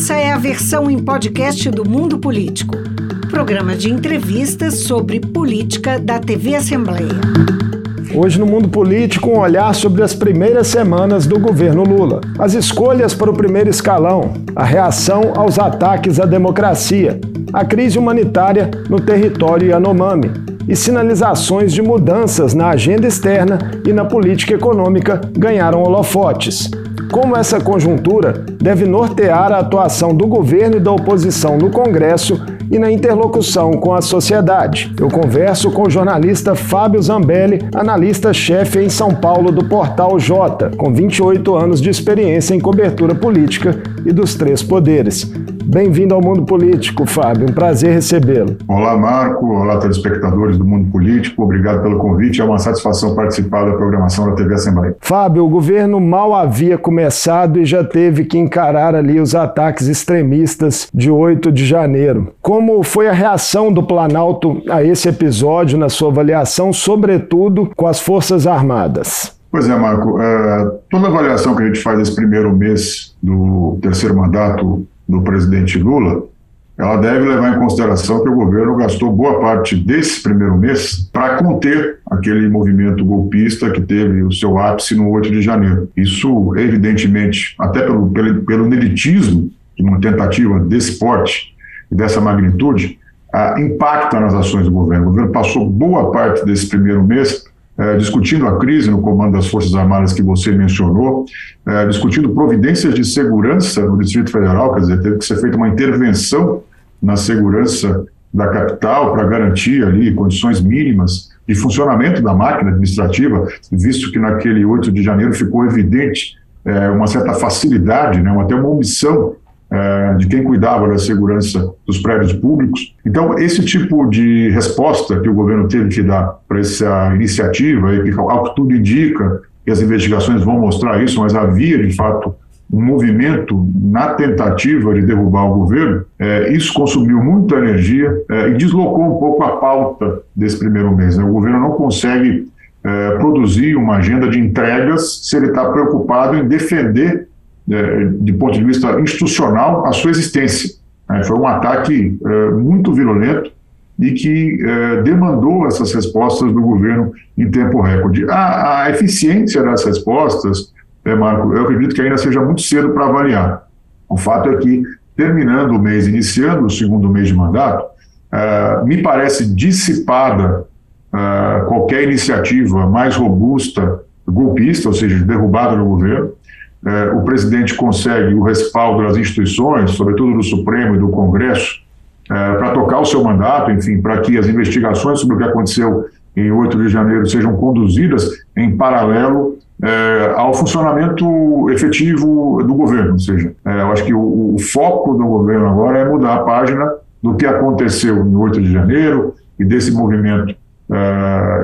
Essa é a versão em podcast do Mundo Político, programa de entrevistas sobre política da TV Assembleia. Hoje no mundo político, um olhar sobre as primeiras semanas do governo Lula. As escolhas para o primeiro escalão, a reação aos ataques à democracia, a crise humanitária no território Yanomami. E sinalizações de mudanças na agenda externa e na política econômica ganharam holofotes como essa conjuntura deve nortear a atuação do governo e da oposição no Congresso e na interlocução com a sociedade. Eu converso com o jornalista Fábio Zambelli, analista-chefe em São Paulo do Portal J, com 28 anos de experiência em cobertura política e dos três poderes. Bem-vindo ao Mundo Político, Fábio. Um prazer recebê-lo. Olá, Marco. Olá, telespectadores do Mundo Político. Obrigado pelo convite. É uma satisfação participar da programação da TV Assembleia. Fábio, o governo mal havia começado e já teve que encarar ali os ataques extremistas de 8 de janeiro. Como foi a reação do Planalto a esse episódio, na sua avaliação, sobretudo com as Forças Armadas? Pois é, Marco. É, toda avaliação que a gente faz nesse primeiro mês do terceiro mandato do presidente Lula, ela deve levar em consideração que o governo gastou boa parte desse primeiro mês para conter aquele movimento golpista que teve o seu ápice no 8 de janeiro. Isso, evidentemente, até pelo, pelo, pelo nelitismo uma tentativa desse porte e dessa magnitude, ah, impacta nas ações do governo. O governo passou boa parte desse primeiro mês é, discutindo a crise no comando das Forças Armadas que você mencionou, é, discutindo providências de segurança no Distrito Federal, quer dizer, teve que ser feita uma intervenção na segurança da capital para garantir ali condições mínimas de funcionamento da máquina administrativa, visto que naquele 8 de janeiro ficou evidente é, uma certa facilidade, né, até uma omissão de quem cuidava da segurança dos prédios públicos. Então, esse tipo de resposta que o governo teve que dar para essa iniciativa, e que, ao que tudo indica, e as investigações vão mostrar isso, mas havia, de fato, um movimento na tentativa de derrubar o governo, é, isso consumiu muita energia é, e deslocou um pouco a pauta desse primeiro mês. Né? O governo não consegue é, produzir uma agenda de entregas se ele está preocupado em defender é, de ponto de vista institucional, a sua existência. É, foi um ataque é, muito violento e que demandou essas respostas do governo em tempo recorde. A, a eficiência das respostas, Marco, eu acredito que ainda seja muito cedo para avaliar. O fato é que, terminando o mês, iniciando o segundo mês de mandato, me parece dissipada qualquer iniciativa mais robusta, golpista, ou seja, de derrubada do governo, é, o presidente consegue o respaldo das instituições, sobretudo do Supremo e do Congresso, é, para tocar o seu mandato, enfim, para que as investigações sobre o que aconteceu em 8 de janeiro sejam conduzidas em paralelo é, ao funcionamento efetivo do governo. Ou seja, eu acho que o, o, foco do governo agora é mudar a página do que aconteceu em 8 de janeiro e desse movimento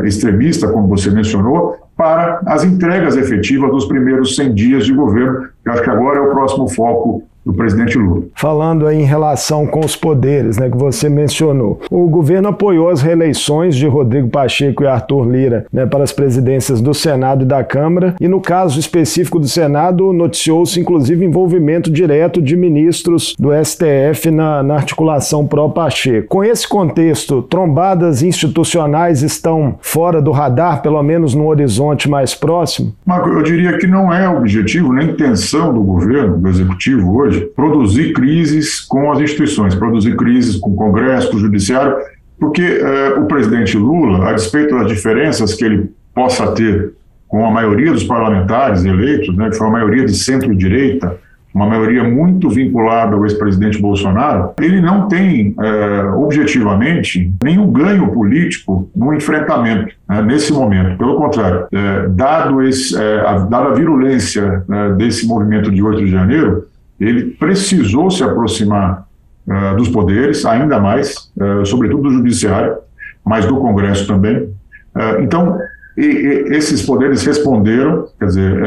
extremista, como você mencionou, para as entregas efetivas dos primeiros 100 dias de governo. Eu acho que agora é o próximo foco do presidente Lula. Falando em relação com os poderes, né, que você mencionou, o governo apoiou as reeleições de Rodrigo Pacheco e Arthur Lira né, para as presidências do Senado e da Câmara, e no caso específico do Senado, noticiou-se inclusive envolvimento direto de ministros do STF na, na articulação pró-Pacheco. Com esse contexto, trombadas institucionais estão fora do radar, pelo menos no horizonte mais próximo? Marco, eu diria que não é objetivo nem intenção do governo, do executivo hoje, hoje, produzir crises com as instituições, produzir crises com o Congresso, com o Judiciário, porque eh, o presidente Lula, a despeito das diferenças que ele possa ter com a maioria dos parlamentares eleitos, né, que foi uma maioria de centro-direita, uma maioria muito vinculada ao ex-presidente Bolsonaro, ele não tem, é, objetivamente, nenhum ganho político no enfrentamento né, nesse momento. Pelo contrário, é, dado esse, é, a, dada a virulência né, desse movimento de 8 de janeiro, ele precisou se aproximar uh, dos poderes, ainda mais, uh, sobretudo do judiciário, mas do Congresso também. Uh, então, e, e esses poderes responderam, quer dizer,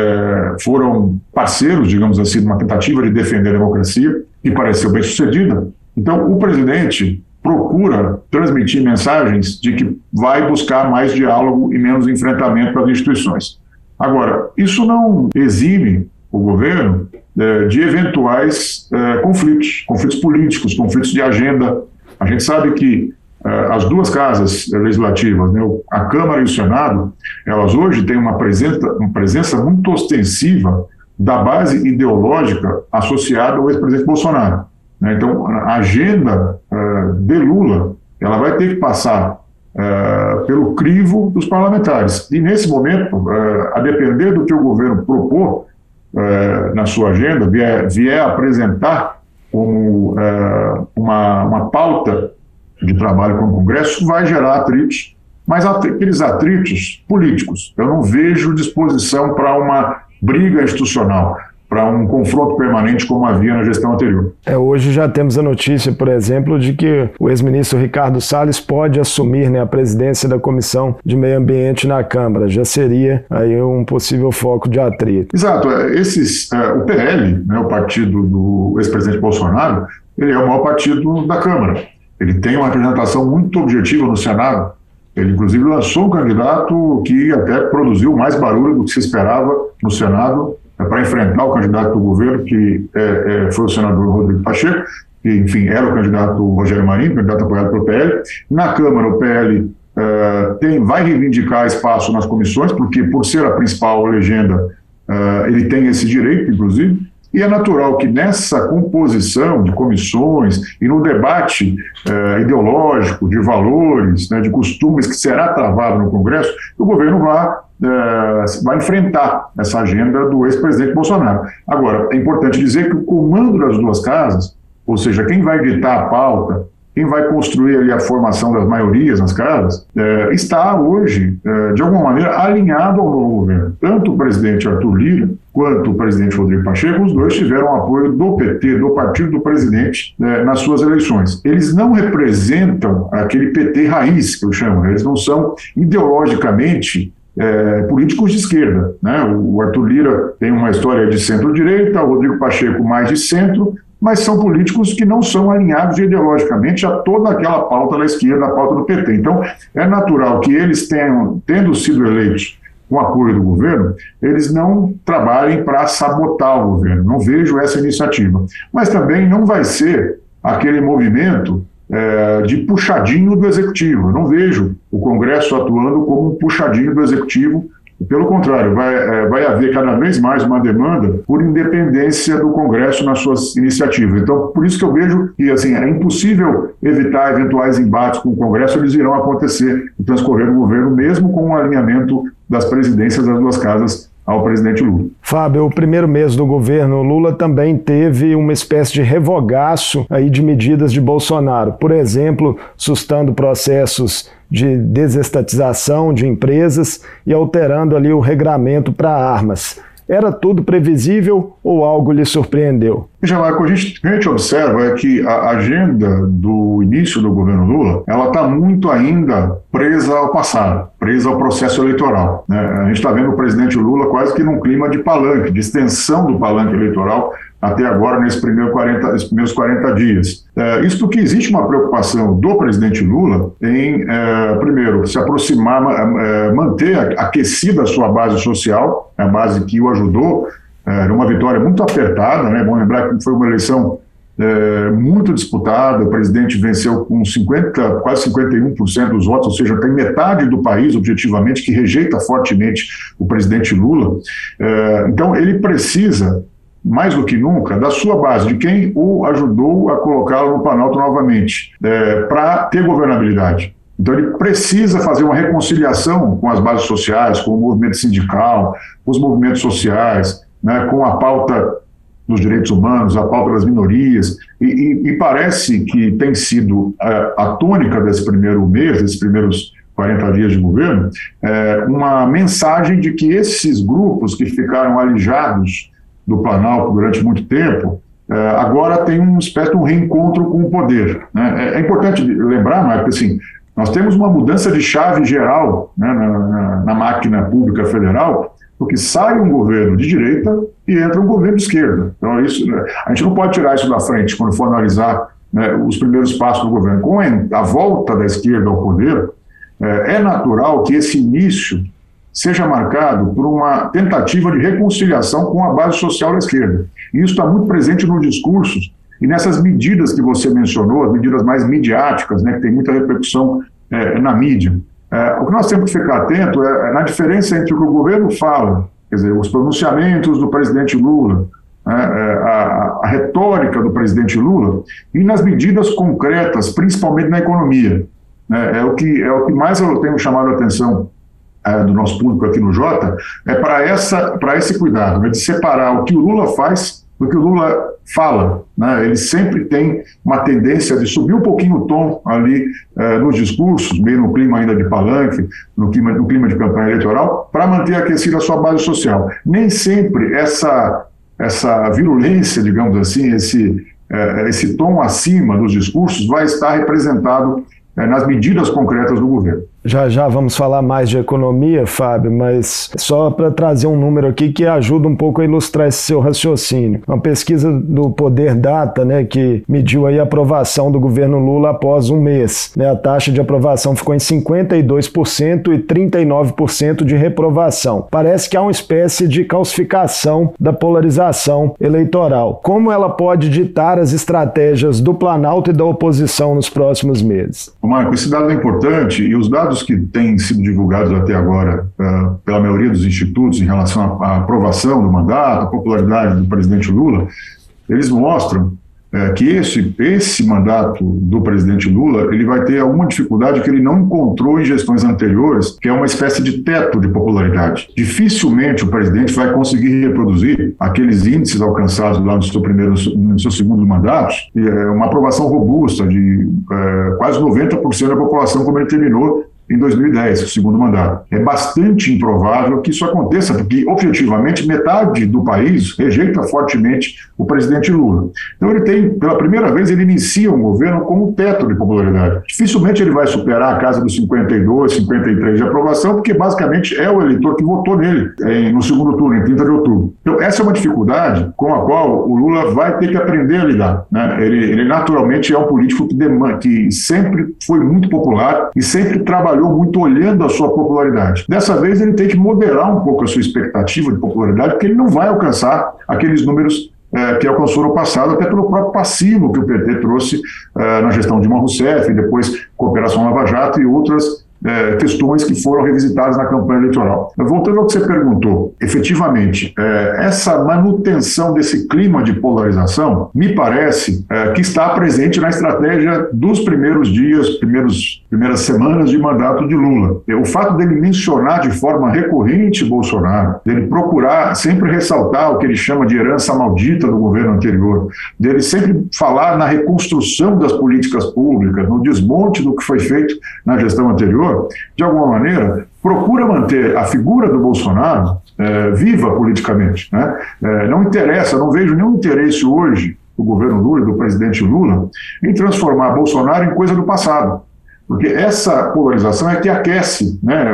foram parceiros, digamos assim, numa tentativa de defender a democracia, e pareceu bem sucedida. Então, o presidente procura transmitir mensagens de que vai buscar mais diálogo e menos enfrentamento para as instituições. Agora, isso não exime o governo de eventuais é, conflitos, conflitos políticos, conflitos de agenda. A gente sabe que é, as duas casas legislativas, né, a Câmara e o Senado, elas hoje têm uma presença, uma presença muito ostensiva da base ideológica associada ao ex-presidente Bolsonaro. Né? Então, a agenda de Lula, ela vai ter que passar pelo crivo dos parlamentares. E, nesse momento, a depender do que o governo propor, é, na sua agenda, vier, vier apresentar como é, uma, uma pauta de trabalho com o Congresso, vai gerar atritos, mas aqueles atritos políticos. Eu não vejo disposição para uma briga institucional para um confronto permanente como havia na gestão anterior. É, hoje já temos a notícia, por exemplo, de que o ex-ministro Ricardo Salles pode assumir né, a presidência da Comissão de Meio Ambiente na Câmara. Já seria aí um possível foco de atrito. Exato. É, esses, é, o PL, né, o partido do ex-presidente Bolsonaro, ele é o maior partido da Câmara. Ele tem uma representação muito objetiva no Senado. Ele, inclusive, lançou um candidato que até produziu mais barulho do que se esperava no Senado, é para enfrentar o candidato do governo, que é, é, foi o senador Rodrigo Pacheco, que, enfim, era o candidato Rogério Marinho, candidato apoiado pelo PL. Na Câmara, o PL é, tem, vai reivindicar espaço nas comissões, porque, por ser a principal legenda, é, ele tem esse direito, inclusive. E é natural que nessa composição de comissões e no debate eh, ideológico de valores, né, de costumes que será travado no Congresso, o governo vá, eh, vai enfrentar essa agenda do ex-presidente Bolsonaro. Agora, é importante dizer que o comando das duas casas, ou seja, quem vai ditar a pauta, quem vai construir ali a formação das maiorias nas casas, é, está hoje, é, de alguma maneira, alinhado ao novo governo. Tanto o presidente Arthur Lira quanto o presidente Rodrigo Pacheco, os dois tiveram apoio do PT, do partido do presidente, é, nas suas eleições. Eles não representam aquele PT raiz, que eu chamo, né? eles não são ideologicamente é, políticos de esquerda. Né? O Arthur Lira tem uma história de centro-direita, o Rodrigo Pacheco mais de centro, mas são políticos que não são alinhados ideologicamente a toda aquela pauta da esquerda, a pauta do PT. Então, é natural que eles tenham, tendo sido eleitos com apoio do governo, eles não trabalhem para sabotar o governo. Não vejo essa iniciativa. Mas também não vai ser aquele movimento é, de puxadinho do executivo. Eu não vejo o Congresso atuando como um puxadinho do executivo pelo contrário, vai, é, vai haver cada vez mais uma demanda por independência do Congresso nas suas iniciativas. Então, por isso que eu vejo que assim, é impossível evitar eventuais embates com o Congresso, eles irão acontecer no transcorrer do governo, mesmo com o alinhamento das presidências das duas casas ao presidente Lula. Fábio, o primeiro mês do governo Lula também teve uma espécie de revogaço aí de medidas de Bolsonaro. Por exemplo, sustando processos de desestatização de empresas e alterando ali o regramento para armas. Era tudo previsível ou algo lhe surpreendeu? Já, Marco, a gente, a gente observa é que a agenda do início do governo Lula, ela está muito ainda presa ao passado, presa ao processo eleitoral. Né? A gente está vendo o presidente Lula quase que num clima de palanque, de extensão do palanque eleitoral até agora, nesses primeiros 40, nesses primeiros 40 dias. É, isso porque existe uma preocupação do presidente Lula em, é, primeiro, se aproximar, é, manter aquecida a sua base social, a base que o ajudou, é, numa vitória muito apertada, né? Bom lembrar que foi uma eleição é, muito disputada, o presidente venceu com 50, quase 51% dos votos, ou seja, tem metade do país, objetivamente, que rejeita fortemente o presidente Lula. É, então, ele precisa mais do que nunca, da sua base, de quem o ajudou a colocá-lo no Planalto novamente, é, para ter governabilidade. Então, ele precisa fazer uma reconciliação com as bases sociais, com o movimento sindical, com os movimentos sociais, né, com a pauta dos direitos humanos, a pauta das minorias, e, e, e parece que tem sido é, a tônica desse primeiro mês, desses primeiros 40 dias de governo, é, uma mensagem de que esses grupos que ficaram alijados do Planalto durante muito tempo, é, agora tem uma espécie de um reencontro com o poder. Né? É, é, importante lembrar, Marco, assim, nós temos uma mudança de chave geral né, na, na, na, máquina pública federal, porque sai um governo de direita e entra um governo de esquerda. Então, isso, né, a gente não pode tirar isso da frente quando for analisar né, os primeiros passos do governo. Com a volta da esquerda ao poder, é, é natural que esse início seja marcado por uma tentativa de reconciliação com a base social da esquerda. E isso está muito presente nos discursos e nessas medidas que você mencionou, as medidas mais midiáticas, né, que tem muita repercussão é, na mídia. É, o que nós temos que ficar atento é, é, na diferença entre o que o governo fala, quer dizer, os pronunciamentos do presidente Lula, né, é, a, a, retórica do presidente Lula, e nas medidas concretas, principalmente na economia. Né, é, o que, é o que mais eu tenho chamado a atenção é, do nosso público aqui no Jota, é para esse cuidado, né, de separar o que o Lula faz do que o Lula fala. Né? Ele sempre tem uma tendência de subir um pouquinho o tom ali é, nos discursos, meio no clima ainda de palanque, no clima, no clima de campanha eleitoral, para manter aquecida a sua base social. Nem sempre essa, essa virulência, digamos assim, esse, é, esse tom acima dos discursos vai estar representado é, nas medidas concretas do governo. Já já vamos falar mais de economia, Fábio, mas só para trazer um número aqui que ajuda um pouco a ilustrar esse seu raciocínio. Uma pesquisa do Poder Data, né, que mediu aí a aprovação do governo Lula após um mês. Né, a taxa de aprovação ficou em 52% e 39% de reprovação. Parece que há uma espécie de calcificação da polarização eleitoral. Como ela pode ditar as estratégias do Planalto e da oposição nos próximos meses? Marco, esse dado é importante e os dados dados que têm sido divulgados até agora uh, pela maioria dos institutos em relação à, aprovação do mandato, à popularidade do presidente Lula, eles mostram uh, que esse, esse mandato do presidente Lula ele vai ter alguma dificuldade que ele não encontrou em gestões anteriores, que é uma espécie de teto de popularidade. Dificilmente o presidente vai conseguir reproduzir aqueles índices alcançados lá no seu primeiro, no seu segundo mandato, é uma aprovação robusta de uh, quase 90% da população como ele terminou em 2010, o segundo mandato. É bastante improvável que isso aconteça, porque, objetivamente, metade do país rejeita fortemente o presidente Lula. Então, ele tem, pela primeira vez, ele inicia um governo com um teto de popularidade. Dificilmente ele vai superar a casa dos 52, 53 de aprovação, porque, basicamente, é o eleitor que votou nele em, no segundo turno, em 30 de outubro. Então, essa é uma dificuldade com a qual o Lula vai ter que aprender a lidar. Né? Ele, ele, naturalmente, é um político que, que sempre foi muito popular e sempre trabalhou trabalhou muito olhando a sua popularidade. Dessa vez ele tem que moderar um pouco a sua expectativa de popularidade, porque ele não vai alcançar aqueles números é, que alcançou no passado, até pelo próprio passivo que o PT trouxe é, na gestão de Dilma Rousseff, e depois Cooperação Lava Jato e outras é, questões que foram revisitadas na campanha eleitoral. Voltando ao que você perguntou, efetivamente, é, essa manutenção desse clima de polarização me parece é, que está presente na estratégia dos primeiros dias, primeiros, primeiras semanas de mandato de Lula. O fato dele mencionar de forma recorrente Bolsonaro, dele procurar sempre ressaltar o que ele chama de herança maldita do governo anterior, dele sempre falar na reconstrução das políticas públicas, no desmonte do que foi feito na gestão anterior, de alguma maneira, procura manter a figura do Bolsonaro é, viva politicamente. Né? É, não interessa, não vejo nenhum interesse hoje do governo Lula, do presidente Lula, em transformar Bolsonaro em coisa do passado. Porque essa polarização é que aquece, né?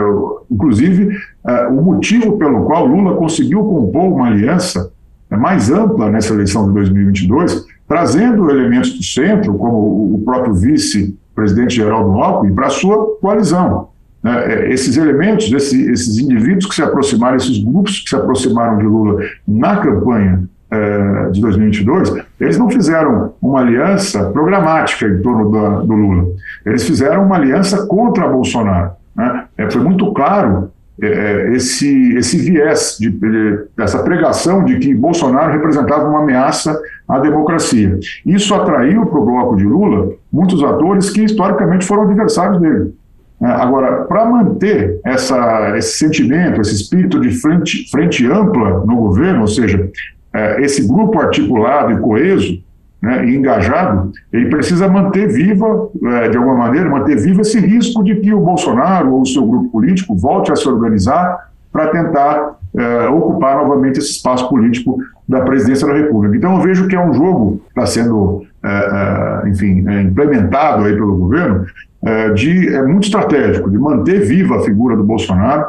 inclusive é, o motivo pelo qual Lula conseguiu compor uma aliança mais ampla nessa eleição de 2022, trazendo elementos do centro, como o próprio vice presidente Geraldo Alckmin, para a sua coalizão. Né? É, esses elementos, esse, esses indivíduos que se aproximaram, esses grupos que se aproximaram de Lula na campanha é, de 2022, eles não fizeram uma aliança programática em torno da, do Lula. Eles fizeram uma aliança contra Bolsonaro. Né? É, foi muito claro é, esse, esse viés, de, de, essa pregação de que Bolsonaro representava uma ameaça à democracia. Isso atraiu para o bloco de Lula muitos atores que historicamente foram adversários dele. É, agora, para manter essa, esse sentimento, esse espírito de frente, frente ampla no governo, ou seja, é, esse grupo articulado e coeso, né, e engajado, ele precisa manter viva, é, de alguma maneira, manter vivo esse risco de que o Bolsonaro ou o seu grupo político volte a se organizar para tentar é, ocupar novamente esse espaço político da presidência da República. Então eu vejo que é um jogo que está sendo, é, é, enfim, implementado aí pelo governo, de, é muito estratégico, de manter viva a figura do Bolsonaro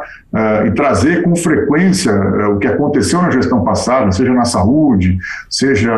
e trazer com frequência o que aconteceu na gestão passada, seja na saúde, seja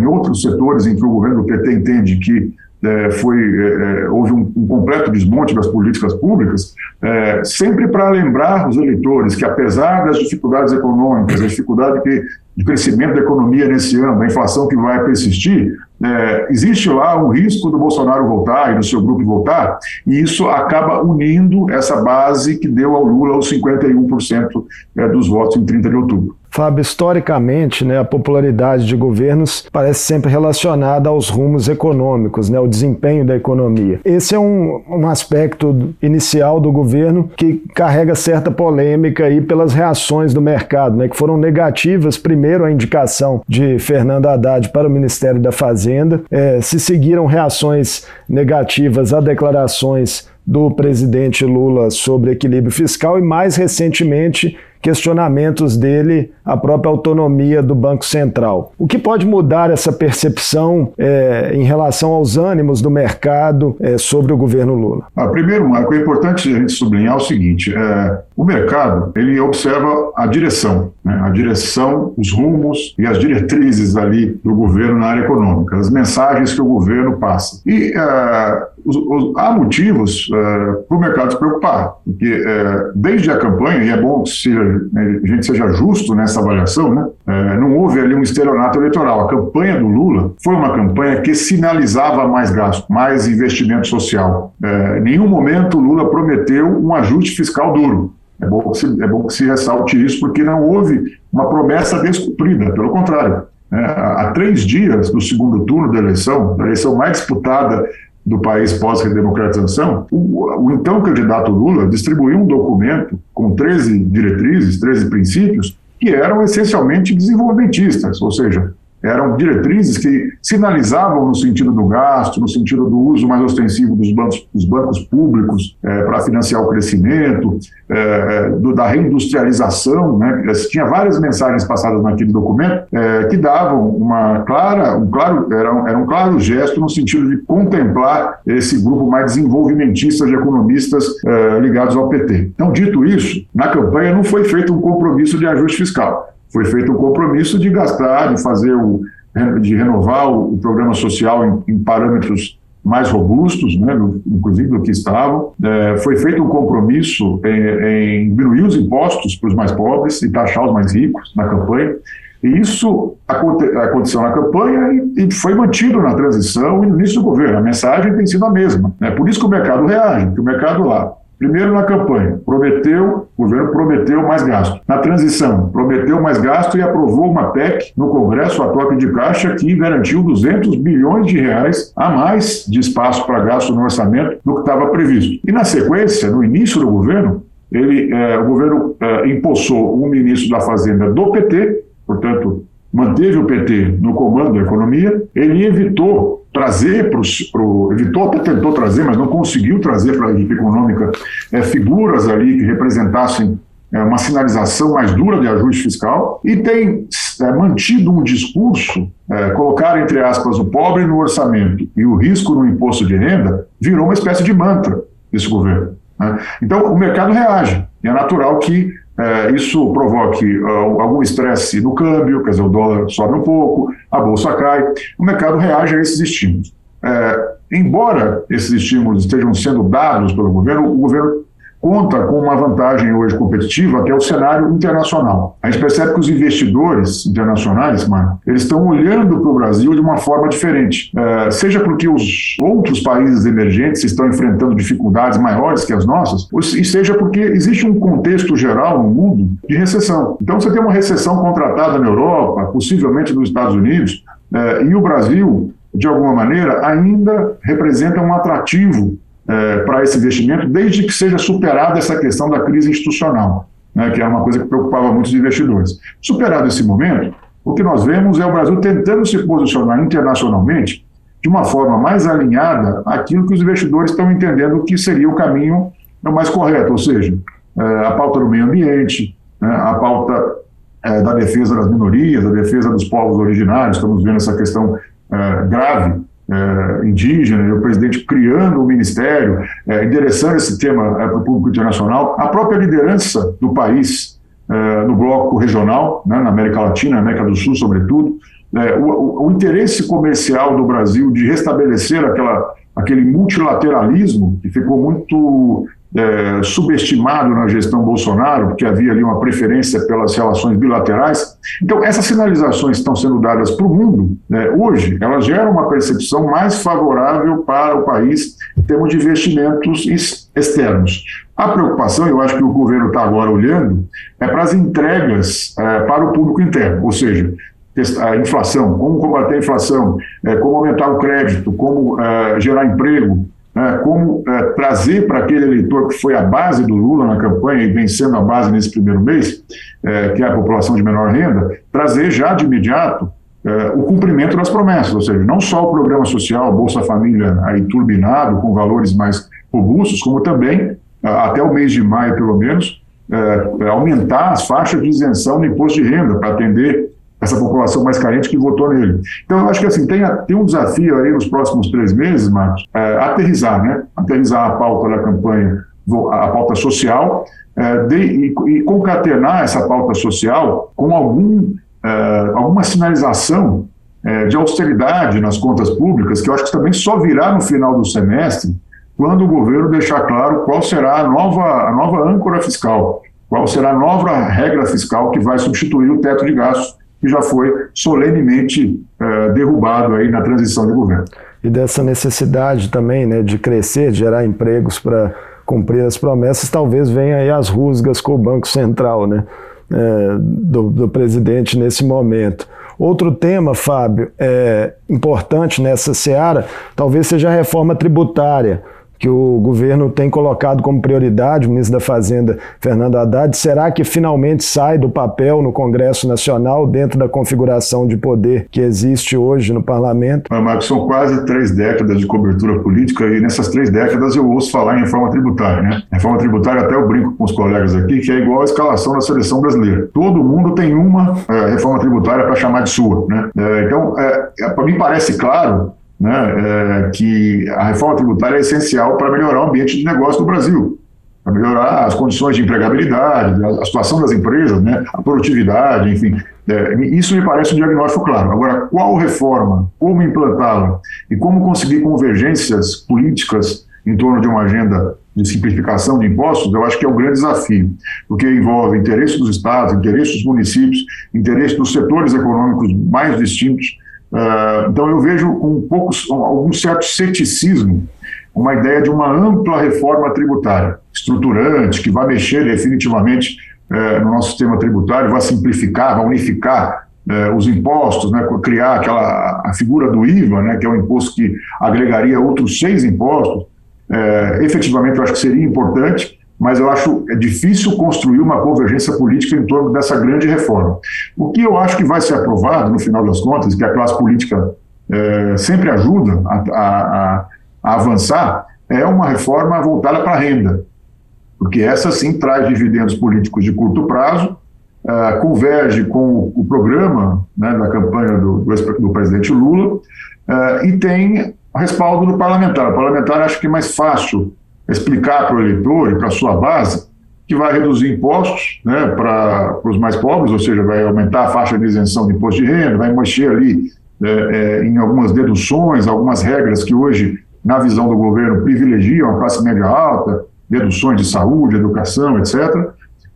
em outros setores em que o governo do PT entende que é, foi, é, é, houve um, um, completo desmonte das políticas públicas, é, sempre para lembrar os eleitores que, apesar das dificuldades econômicas, a dificuldade que, de crescimento da economia nesse ano, a inflação que vai persistir, é, existe lá um risco do Bolsonaro voltar e do seu grupo voltar, e isso acaba unindo essa base que deu ao Lula os 51% é, dos votos em 30 de outubro. Fábio, historicamente, né, a popularidade de governos parece sempre relacionada aos rumos econômicos, né, o desempenho da economia. Esse é um, um aspecto inicial do governo que carrega certa polêmica aí pelas reações do mercado, né, que foram negativas. Primeiro, a indicação de Fernando Haddad para o Ministério da Fazenda, é, se seguiram reações negativas a declarações do presidente Lula sobre equilíbrio fiscal e, mais recentemente, questionamentos dele à própria autonomia do Banco Central. O que pode mudar essa percepção é, em relação aos ânimos do mercado é, sobre o governo Lula? Ah, primeiro, Marco, é importante a gente sublinhar o seguinte: é, o mercado ele observa a direção, né, a direção, os rumos e as diretrizes ali do governo na área econômica, as mensagens que o governo passa. E é, os, os, há motivos é, para o mercado se preocupar, porque é, desde a campanha, e é bom que seja, né, a gente seja justo nessa avaliação, né, é, não houve ali um estelionato eleitoral. A campanha do Lula foi uma campanha que sinalizava mais gasto, mais investimento social. É, em nenhum momento o Lula prometeu um ajuste fiscal duro. É bom, que se, é bom que se ressalte isso, porque não houve uma promessa descumprida, pelo contrário. É, há três dias do segundo turno da eleição, da eleição mais disputada do país pós-redemocratização, o, o, então candidato Lula distribuiu um documento com 13 diretrizes, 13 princípios, que eram essencialmente desenvolvimentistas, ou seja, eram diretrizes que sinalizavam no sentido do gasto, no sentido do uso mais ostensivo dos bancos, dos bancos públicos é, para financiar o crescimento, é, do, da reindustrialização. Né? Tinha várias mensagens passadas naquele documento é, que davam uma clara, um claro, era, era um claro gesto no sentido de contemplar esse grupo mais desenvolvimentista de economistas ligados ao PT. Então, dito isso, na campanha não foi feito um compromisso de ajuste fiscal foi feito um compromisso de gastar, de fazer o, de renovar o, programa social em, em, parâmetros mais robustos, né, do, inclusive do que estavam. É, foi feito um compromisso em, em diminuir os impostos para os mais pobres e taxar os mais ricos na campanha. E isso aconte, aconteceu na campanha e, e, foi mantido na transição e no início do governo. A mensagem tem sido a mesma. Né? Por isso que o mercado reage, que o mercado lá Primeiro na campanha, prometeu, o governo prometeu mais gasto. Na transição, prometeu mais gasto e aprovou uma PEC no Congresso, a toque de caixa, que garantiu 200 bilhões de reais a mais de espaço para gasto no orçamento do que estava previsto. E na sequência, no início do governo, ele, eh, o governo eh, impulsou um ministro da Fazenda do PT, portanto, manteve o PT no comando da economia, ele evitou trazer para o. evitou, até tentou trazer, mas não conseguiu trazer para a equipe econômica é, figuras ali que representassem é, uma sinalização mais dura de ajuste fiscal e tem é, mantido um discurso, é, colocar entre aspas o pobre no orçamento e o risco no imposto de renda, virou uma espécie de mantra desse governo. Né? Então o mercado reage, e é natural que é, isso provoque uh, algum estresse no câmbio, quer dizer, o dólar sobe um pouco, a bolsa cai, o mercado reage a esses estímulos. É, embora esses estímulos estejam sendo dados pelo governo, o governo conta com uma vantagem hoje competitiva, que é o cenário internacional. A gente percebe que os investidores internacionais, mano, eles estão olhando para o Brasil de uma forma diferente. É, seja porque os outros países emergentes estão enfrentando dificuldades maiores que as nossas, e seja porque existe um contexto geral no mundo de recessão. Então, você tem uma recessão contratada na Europa, possivelmente nos Estados Unidos, é, e o Brasil, de alguma maneira, ainda representa um atrativo é, para esse investimento, desde que seja superada essa questão da crise institucional, né, que é uma coisa que preocupava muitos investidores. Superado esse momento, o que nós vemos é o Brasil tentando se posicionar internacionalmente de uma forma mais alinhada àquilo que os investidores estão entendendo que seria o caminho mais correto, ou seja, é, a pauta do meio ambiente, né, a pauta é, da defesa das minorias, a defesa dos povos originários, estamos vendo essa questão é, grave é, indígena, e o presidente criando o um ministério, é, endereçando esse tema é, para o público internacional, a própria liderança do país no bloco regional, né, na América Latina, na América do Sul, sobretudo, é, o, o, interesse comercial do Brasil de restabelecer aquela, aquele multilateralismo que ficou muito é, subestimado na gestão Bolsonaro, porque havia ali uma preferência pelas relações bilaterais. Então, essas sinalizações estão sendo dadas para o mundo, né, hoje, elas geram uma percepção mais favorável para o país em termos de investimentos externos. A preocupação, eu acho que o governo está agora olhando, é para as entregas é, para o público interno, ou seja, a inflação, como combater a inflação, é, como aumentar o crédito, como é, gerar emprego, né, como é, trazer para aquele eleitor que foi a base do Lula na campanha e vencendo a base nesse primeiro mês, é, que é a população de menor renda, trazer já de imediato é, o cumprimento das promessas, ou seja, não só o programa social, Bolsa Família aí turbinado, com valores mais robustos, como também, até o mês de maio pelo menos, é, aumentar as faixas de isenção no imposto de renda para atender essa população mais carente que votou nele. Então, eu acho que assim, tem, tem um desafio aí nos próximos três meses, Marcos, é, aterrizar, né? Aterrizar a pauta da campanha, a pauta social, é, de, e, e, concatenar essa pauta social com algum, é, alguma sinalização é, de austeridade nas contas públicas, que eu acho que também só virá no final do semestre, quando o governo deixar claro qual será a nova, a nova âncora fiscal, qual será a nova regra fiscal que vai substituir o teto de gastos que já foi solenemente uh, derrubado aí na transição de governo. E dessa necessidade também né, de crescer, de gerar empregos para cumprir as promessas, talvez venha aí as rusgas com o Banco Central né, é, do, do presidente nesse momento. Outro tema, Fábio, é importante nessa seara, talvez seja a reforma tributária que o governo tem colocado como prioridade, o ministro da Fazenda, Fernando Haddad, será que finalmente sai do papel no Congresso Nacional, dentro da configuração de poder que existe hoje no parlamento? Marcos, são quase três décadas de cobertura política e nessas três décadas eu ouço falar em reforma tributária. Né? Reforma tributária, até eu brinco com os colegas aqui, que é igual a escalação da seleção brasileira. Todo mundo tem uma é, reforma tributária para chamar de sua. Né? É, então, é, é para mim parece claro né, é, que a reforma tributária é essencial para melhorar o ambiente de negócio do Brasil, para melhorar as condições de empregabilidade, a, situação das empresas, né, a produtividade, enfim. É, isso me parece um diagnóstico claro. Agora, qual reforma, como implantá-la e como conseguir convergências políticas em torno de uma agenda de simplificação de impostos, eu acho que é um grande desafio, porque envolve interesse dos estados, interesse dos municípios, interesse dos setores econômicos mais distintos, Uh, então eu vejo um pouco, algum certo ceticismo, uma ideia de uma ampla reforma tributária, estruturante, que vai mexer definitivamente uh, no nosso sistema tributário, vai simplificar, vai unificar uh, os impostos, né, criar aquela a figura do IVA, né, que é um imposto que agregaria outros seis impostos. efetivamente, eu acho que seria importante, mas eu acho é difícil construir uma convergência política em torno dessa grande reforma. O que eu acho que vai ser aprovado, no final das contas, que a classe política é, sempre ajuda a, a, a, avançar, é uma reforma voltada para a renda, porque essa sim traz dividendos políticos de curto prazo, é, converge com o programa né, da campanha do, do, do presidente Lula é, e tem respaldo do parlamentar. O parlamentar acho que é mais fácil explicar para o eleitor e para a sua base que vai reduzir impostos né, para os mais pobres, ou seja, vai aumentar a faixa de isenção de imposto de renda, vai mexer ali é, é, em algumas deduções, algumas regras que hoje, na visão do governo, privilegiam a classe média alta, deduções de saúde, educação, etc.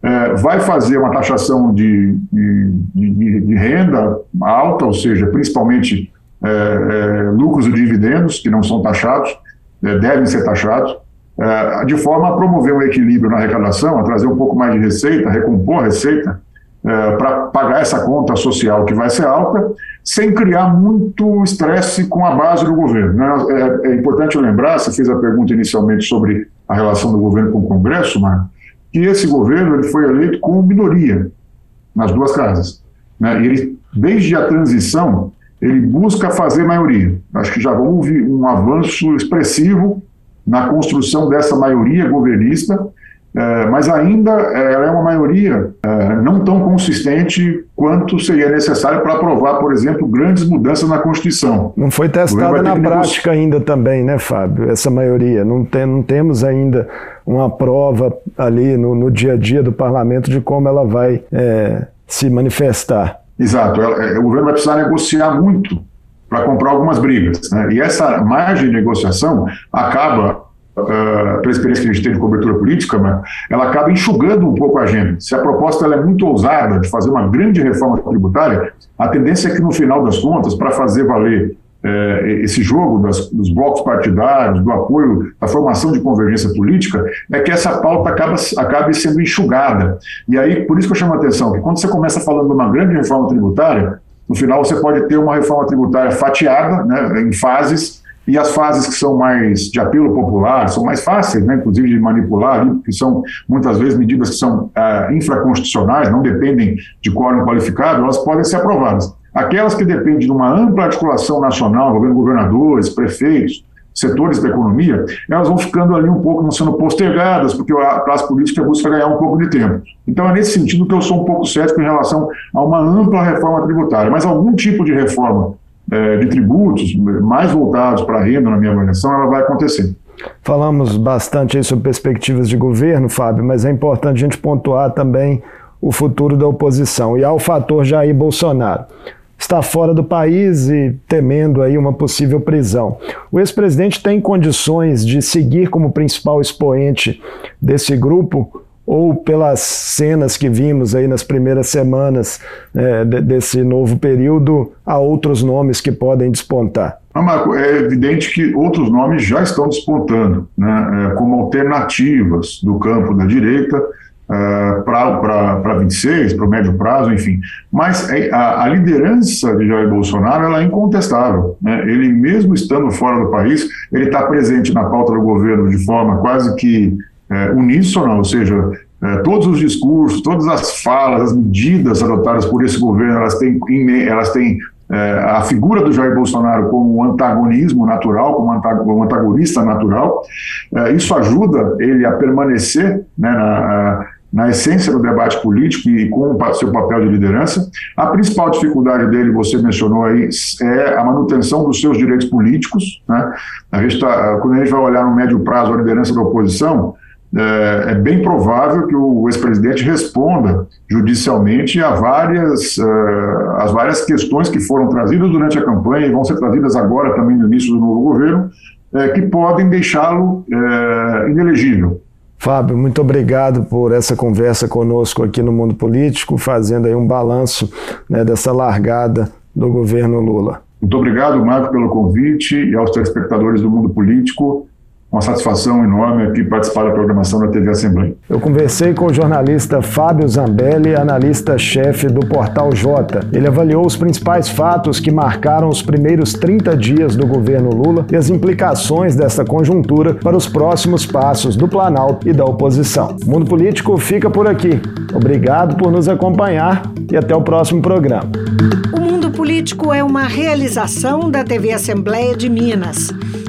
É, vai fazer uma taxação de, de, de, de, renda alta, ou seja, principalmente é, é, lucros e dividendos, que não são taxados, é, devem ser taxados. É, de forma a promover um equilíbrio na arrecadação, a trazer um pouco mais de receita, recompor a receita, é, para pagar essa conta social que vai ser alta, sem criar muito estresse com a base do governo. Né? É, é, importante lembrar, você fez a pergunta inicialmente sobre a relação do governo com o Congresso, Marco, que esse governo ele foi eleito com minoria nas duas casas. Né? Ele, desde a transição, ele busca fazer maioria. Acho que já houve um avanço expressivo na construção dessa maioria governista, é, mas ainda é, ela é uma maioria é, não tão consistente quanto seria necessário para aprovar, por exemplo, grandes mudanças na Constituição. Não foi testada na prática ainda também, né, Fábio, essa maioria. Não, tem, não temos ainda uma prova ali no, no dia a dia do parlamento de como ela vai é, se manifestar. Exato. O governo vai precisar negociar muito para comprar algumas brigas. Né? E essa margem de negociação acaba, uh, pela experiência que a gente tem de cobertura política, mas ela acaba enxugando um pouco a agenda. Se a proposta é muito ousada de fazer uma grande reforma tributária, a tendência é que, no final das contas, para fazer valer é, esse jogo das, dos blocos partidários, do apoio, da formação de convergência política, é que essa pauta acaba, acabe sendo enxugada. E aí, por isso que eu chamo a atenção, que quando você começa falando de uma grande reforma tributária, no final você pode ter uma reforma tributária fatiada, né, em fases, e as fases que são mais de apelo popular, são mais fáceis, né, inclusive de manipular, que são muitas vezes medidas que são ah, infraconstitucionais, não dependem de quórum qualificado, elas podem ser aprovadas. Aquelas que dependem de uma ampla articulação nacional, envolvendo governadores, prefeitos, setores da economia, elas vão ficando ali um pouco, não sendo postergadas, porque a classe política busca ganhar um pouco de tempo. Então é nesse sentido que eu sou um pouco cético em relação a uma ampla reforma tributária, mas algum tipo de reforma é, de tributos mais voltados para a renda, na minha avaliação, ela vai acontecer. Falamos bastante sobre perspectivas de governo, Fábio, mas é importante a gente pontuar também o futuro da oposição e ao fator Jair Bolsonaro está fora do país e temendo aí uma possível prisão. O ex-presidente tem condições de seguir como principal expoente desse grupo ou pelas cenas que vimos aí nas primeiras semanas é, desse novo período, há outros nomes que podem despontar? Ah, Marco, é evidente que outros nomes já estão despontando, né, é, como alternativas do campo da direita, uh, para 26, para o médio prazo, enfim. Mas é, a, a, liderança de Jair Bolsonaro ela é incontestável. Né? Ele, mesmo estando fora do país, ele está presente na pauta do governo de forma quase que é, uníssona, ou seja, é, todos os discursos, todas as falas, as medidas adotadas por esse governo, elas têm, elas têm a figura do Jair Bolsonaro como um antagonismo natural, como um antagonista natural. Isso ajuda ele a permanecer né, na, na essência do debate político e com o seu papel de liderança. A principal dificuldade dele, você mencionou aí, é a manutenção dos seus direitos políticos. Né? A gente tá, quando a gente vai olhar no médio prazo a liderança da oposição, é, é bem provável que o ex-presidente responda judicialmente a várias, uh, as várias questões que foram trazidas durante a campanha e vão ser trazidas agora também no início do novo governo, é, que podem deixá-lo é, inelegível. Fábio, muito obrigado por essa conversa conosco aqui no Mundo Político, fazendo aí um balanço né, dessa largada do governo Lula. Muito obrigado, Marco, pelo convite e aos telespectadores do Mundo Político uma satisfação enorme aqui participar da programação da TV Assembleia. Eu conversei com o jornalista Fábio Zambelli, analista-chefe do Portal J. Ele avaliou os principais fatos que marcaram os primeiros 30 dias do governo Lula e as implicações dessa conjuntura para os próximos passos do Planalto e da oposição. O Mundo Político fica por aqui. Obrigado por nos acompanhar e até o próximo programa. O Mundo Político é uma realização da TV Assembleia de Minas.